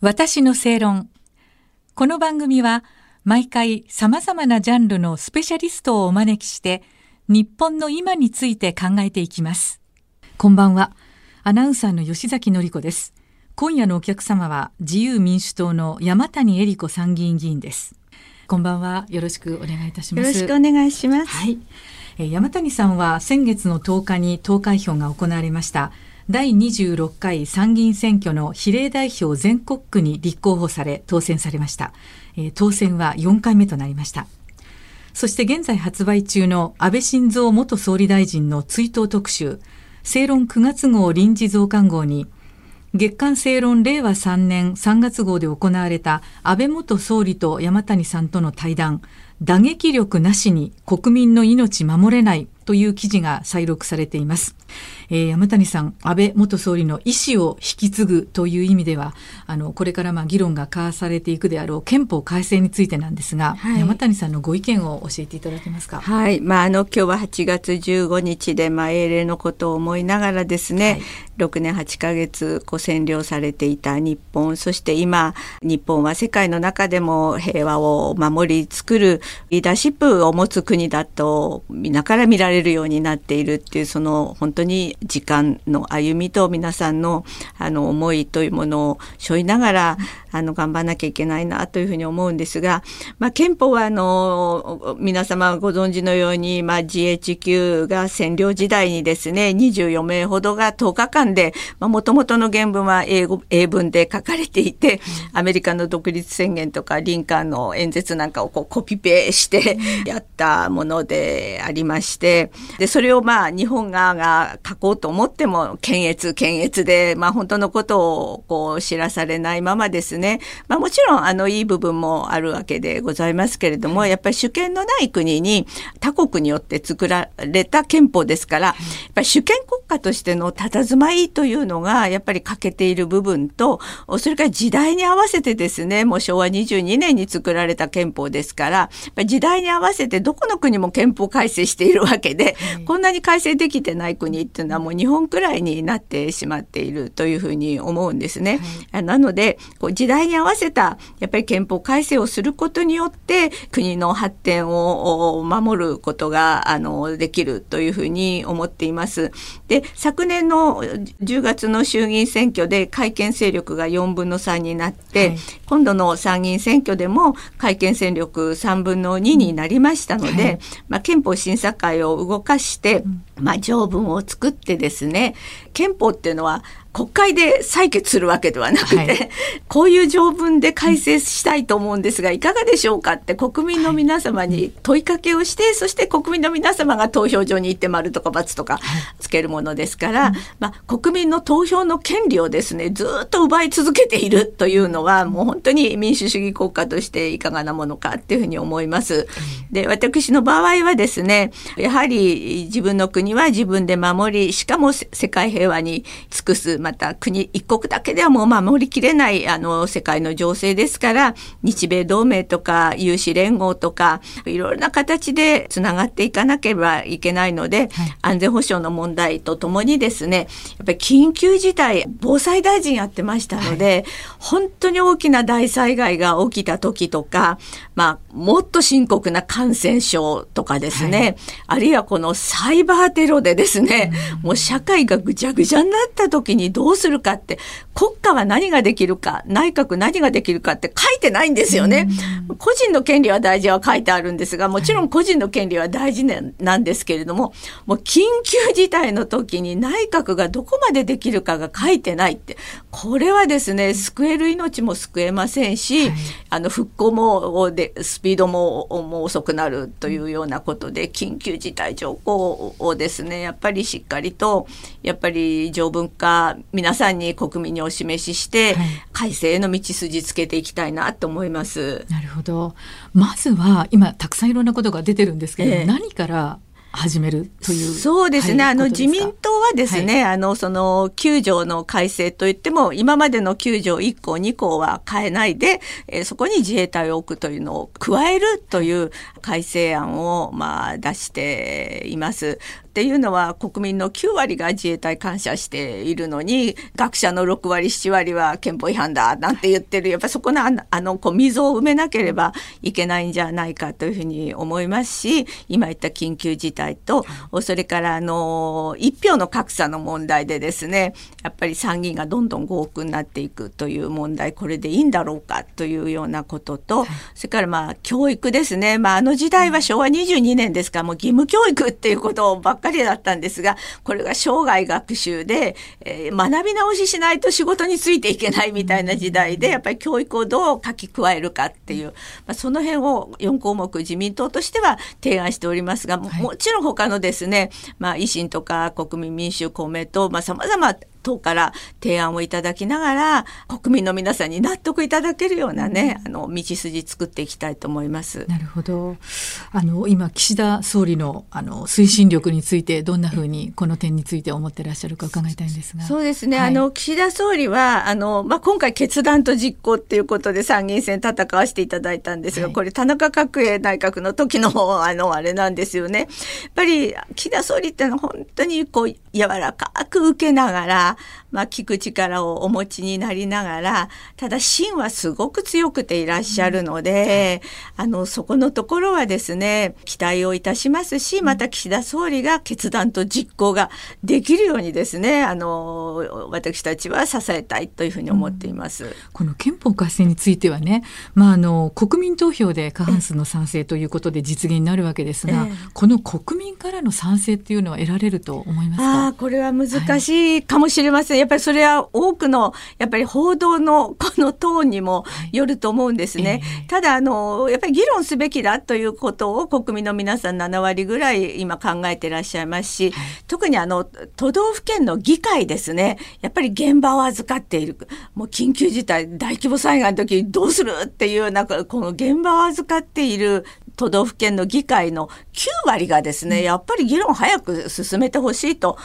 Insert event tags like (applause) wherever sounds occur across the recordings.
私の正論。この番組は毎回様々なジャンルのスペシャリストをお招きして日本の今について考えていきます。こんばんは。アナウンサーの吉崎のり子です。今夜のお客様は自由民主党の山谷恵理子参議院議員です。こんばんは。よろしくお願いいたします。よろしくお願いします。はい。山谷さんは先月の10日に投開票が行われました第26回参議院選挙の比例代表全国区に立候補され当選されました、えー、当選は4回目となりました。そして現在発売中の安倍晋三元総理大臣の追悼特集正論9月号臨時増刊号に月刊正論令和3年3月号で行われた安倍元総理と山谷さんとの対談打撃力なしに国民の命守れないという記事が再録されています。えー、山谷さん、安倍元総理の意思を引き継ぐという意味では、あの、これからまあ議論が交わされていくであろう憲法改正についてなんですが、はい、山谷さんのご意見を教えていただけますか？はい。まあ、あの、今日は8月15日で、まあ、英霊のことを思いながらですね、はい、6年8ヶ月、こう占領されていた日本、そして今、日本は世界の中でも平和を守り作るリーダーシップを持つ国だと、皆から見られるようになっているっていう、その本当に時間の歩みと皆さんのあの思いというものを背負いながらあの頑張らなきゃいけないなというふうに思うんですが、まあ、憲法はあの皆様ご存知のように、まあ、GHQ が占領時代にですね24名ほどが10日間でもともとの原文は英語英文で書かれていてアメリカの独立宣言とかリンカーンの演説なんかをこうコピペしてやったものでありましてでそれをまあ日本側が書こうと思っても検閲検閲で、まあ、本当のことをこう知らされないままですね。まあもちろんあのいい部分もあるわけでございますけれども、やっぱり主権のない国に他国によって作られた憲法ですから、やっぱり主権国家としての佇まいというのがやっぱり欠けている部分と、それから時代に合わせてですね、もう昭和22年に作られた憲法ですから、時代に合わせてどこの国も憲法改正しているわけで、こんなに改正できてない国っていうのはもう日本くらいになってしまっているというふうに思うんですね。はい、なので、こう時代に合わせたやっぱり憲法改正をすることによって国の発展を守ることがあのできるというふうに思っています。で昨年の10月の衆議院選挙で改憲勢力が4分の3になって、はい、今度の参議院選挙でも改憲勢力3分の2になりましたので、はい、まあ、憲法審査会を動かして、まあ、条文を作ってですね憲法っていうのは国会で採決するわけではなくて、はい、こういう条文で改正したいと思うんですが、いかがでしょうかって国民の皆様に問いかけをして、そして国民の皆様が投票所に行って丸とか×とかつけるものですから、まあ、国民の投票の権利をですね、ずっと奪い続けているというのは、もう本当に民主主義国家としていかがなものかっていうふうに思います。で、私の場合はですね、やはり自分の国は自分で守り、しかも世界平和に尽くす、また国一国だけではもう守りきれないあの世界の情勢ですから日米同盟とか有志連合とかいろいろな形でつながっていかなければいけないので、はい、安全保障の問題とともにですねやっぱり緊急事態防災大臣やってましたので、はい、本当に大きな大災害が起きた時とか、まあ、もっと深刻な感染症とかですね、はい、あるいはこのサイバーテロでですね、うん、もう社会がぐちゃぐちゃになった時にどうするかって、国家は何ができるか、内閣何ができるかって書いてないんですよね。個人の権利は大事は書いてあるんですが、もちろん個人の権利は大事なんですけれども、もう緊急事態の時に内閣がどこまでできるかが書いてないって、これはですね、救える命も救えませんし、はい、あの、復興も、で、スピードもも遅くなるというようなことで、緊急事態条項をですね、やっぱりしっかりと、やっぱり条文化、皆さんに国民にお示しして、はい、改正への道筋つけていきたいなと思います。なるほど。まずは今たくさんいろんなことが出てるんですけど、えー、何から始めるという。そうですね、はい、あの自民党はですね、はい、あのその9条の改正といっても今までの9条1項2項は変えないで、えー、そこに自衛隊を置くというのを加えるという改正案をまあ出しています。っていうのは国民の9割が自衛隊感謝しているのに学者の6割7割は憲法違反だなんて言ってる。やっぱそこのあのこう溝を埋めなければいけないんじゃないかというふうに思いますし今言った緊急事態とそれからあの一票の格差の問題でですねやっぱり参議院がどんどん合区になっていくという問題これでいいんだろうかというようなことと、それからまあ教育ですね、まあ、あの時代は昭和22年ですからもう義務教育っていうことばっかりだったんですがこれが生涯学習で、えー、学び直ししないと仕事についていけないみたいな時代でやっぱり教育をどう書き加えるかっていう、まあ、その辺を4項目自民党としては提案しておりますが、もちろん他のですね、まあ、維新とか国民民主公明党、まあ、様々党から提案をいただきながら国民の皆さんに納得いただけるようなね、あの道筋作っていきたいと思います。なるほど。あの今岸田総理のあの推進力についてどんなふうにこの点について思ってらっしゃるか伺いたいんですが。そうですね。はい、あの岸田総理はあのまあ今回決断と実行っていうことで参議院選戦わせていただいたんですが、はい、これ田中角栄内閣の時のあのあれなんですよね。やっぱり岸田総理ってのは本当にこう柔らかく受けながらまあ、聞く力をお持ちになりながらただ芯はすごく強くていらっしゃるので、うん、あのそこのところはですね期待をいたしますしまた岸田総理が決断と実行ができるようにですねあの私たちは支えたいというふうに思っています、うん、この憲法改正についてはね、まあ、あの国民投票で過半数の賛成ということで実現になるわけですが、ええ、この国民からの賛成っていうのは得られると思いますか？あこれは難しいかもしれません、はいやっぱりそれは多くのやっぱり報道のこのトーンにもよると思うんですね。えー、ただあのやっぱり議論すべきだということを国民の皆さん7割ぐらい今考えてらっしゃいますし、特にあの都道府県の議会ですね。やっぱり現場を預かっている。もう緊急事態大規模災害の時どうするっていうなんかこの現場を預かっている都道府県の議会の9割がですね、やっぱり議論早く進めてほしいと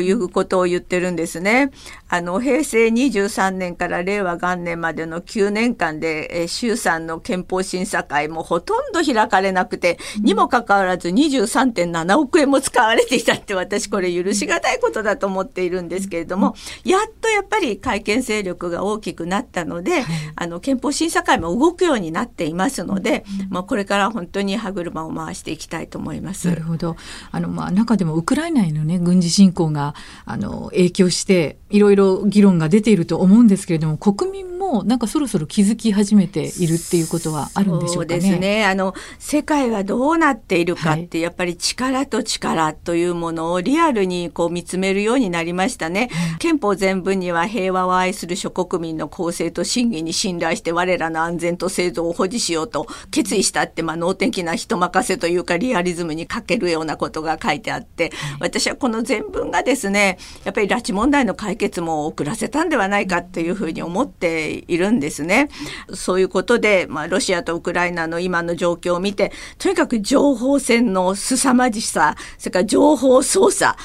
いうことを言ってるんですね。あの、平成23年から令和元年までの9年間で、え衆参の憲法審査会もほとんど開かれなくて、にもかかわらず23.7億円も使われていたって私これ許しがたいことだと思っているんですけれども、やっとやっぱり改憲勢力が大きくなったので、あの、憲法審査会も動くようになっていますので、まあ、これから本当に歯車を回していきたいと思います。なるほど。あのまあ中でもウクライナへのね軍事侵攻があの影響していろいろ議論が出ていると思うんですけれども、国民もなんかそろそろ気づき始めているっていうことはあるんでしょうかね。そうですね。あの世界はどうなっているかって、はい、やっぱり力と力というものをリアルにこう見つめるようになりましたね。憲法全文には平和を愛する諸国民の公正と真偽に信頼して我らの安全と製造を保持しようと決意したって、まあ、能天な人任せというかリアリズムに欠けるようなことが書いてあって、私はこの全文がですねやっぱり拉致問題の解決も遅らせたんではないかっていうふうに思っているんですね。そういうことで、まあ、ロシアとウクライナの今の状況を見てとにかく情報戦の凄まじさそれから情報操作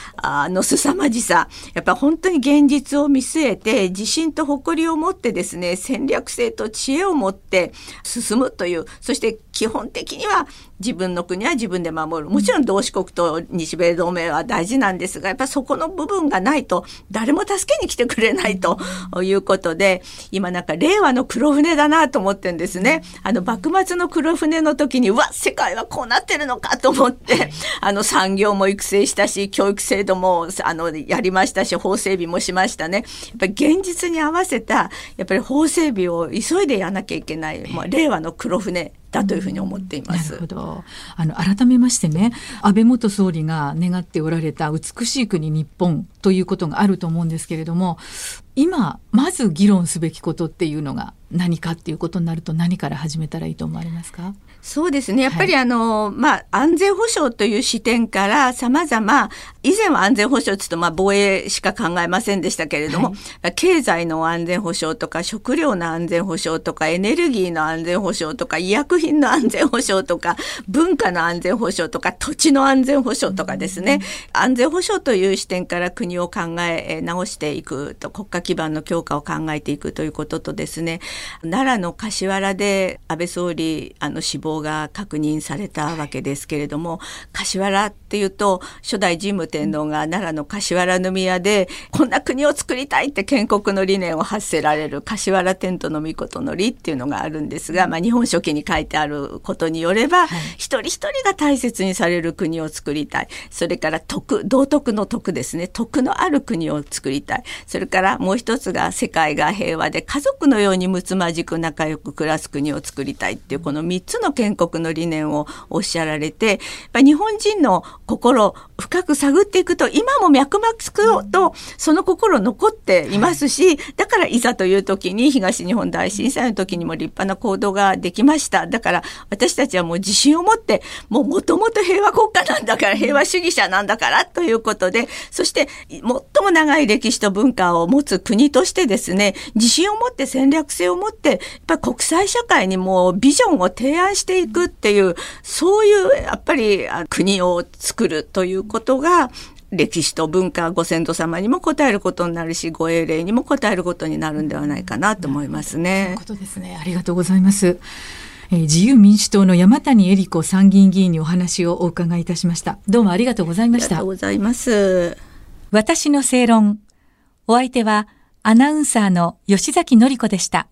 の凄まじさやっぱ本当に現実を見据えて自信と誇りを持ってですね戦略性と知恵を持って進むというそして基本的には自分の国は自分で守るもちろん同志国と日米同盟は大事なんですがやっぱそこの部分がないと誰も助けに来てくれないということで今なんか令和の黒船だなと思ってんですね。あの幕末の黒船の時にうわ世界はこうなってるのかと思って (laughs) あの産業も育成したし教育制度もあのやりましたし法整備もしましたね。やっぱり現実に合わせたやっぱり法整備を急いでやらなきゃいけない、まあ、令和の黒船だというふうに思っています。なるほど。あの改めましてね、安倍元総理が願っておられた美しい国日本ということがあると思うんですけれども、今まず議論すべきことっていうのが何かっていうことになると何から始めたらいいと思われますか？そうですね。やっぱりあの、はい、まあ、安全保障という視点から様々、以前は安全保障って言うと、まあ、防衛しか考えませんでしたけれども、はい、経済の安全保障とか、食料の安全保障とか、エネルギーの安全保障とか、医薬品の安全保障とか、文化の安全保障とか、土地の安全保障とかですね、安全保障という視点から国国を考え直していくと国家基盤の強化を考えていくということとですね奈良の柏原で安倍総理あの死亡が確認されたわけですけれども柏原っていうと初代神武天皇が奈良の柏原宮でこんな国を作りたいって建国の理念を発せられる柏原天皇の御事の理っていうのがあるんですが、まあ、日本書紀に書いてあることによれば、はい、一人一人が大切にされる国を作りたい。それから徳道徳の徳ですね。徳のある国を作りたい。それからもう一つが世界が平和で家族のように睦まじく仲良く暮らす国を作りたいっていうこの3つの建国の理念をおっしゃられて日本人の心深く探っていくと今も脈々とその心残っていますしだからいざという時に東日本大震災の時にも立派な行動ができました。だから私たちはもう自信を持ってもうもともと平和国家なんだから平和主義者なんだからということでそして最も長い歴史と文化を持つ国としてですね自信を持って戦略性を持ってやっぱり国際社会にもビジョンを提案していくっていうそういうやっぱり国を作るということが歴史と文化ご先祖様にも応えることになるしご英霊にも応えることになるんではないかなと思いますね。そういうことですねありがとうございます。えー、自由民主党の山谷恵理子参議院議員にお話をお伺いいたしました。どうもありがとうございました。ありがとうございます。私の正論。お相手はアナウンサーの吉崎紀子でした。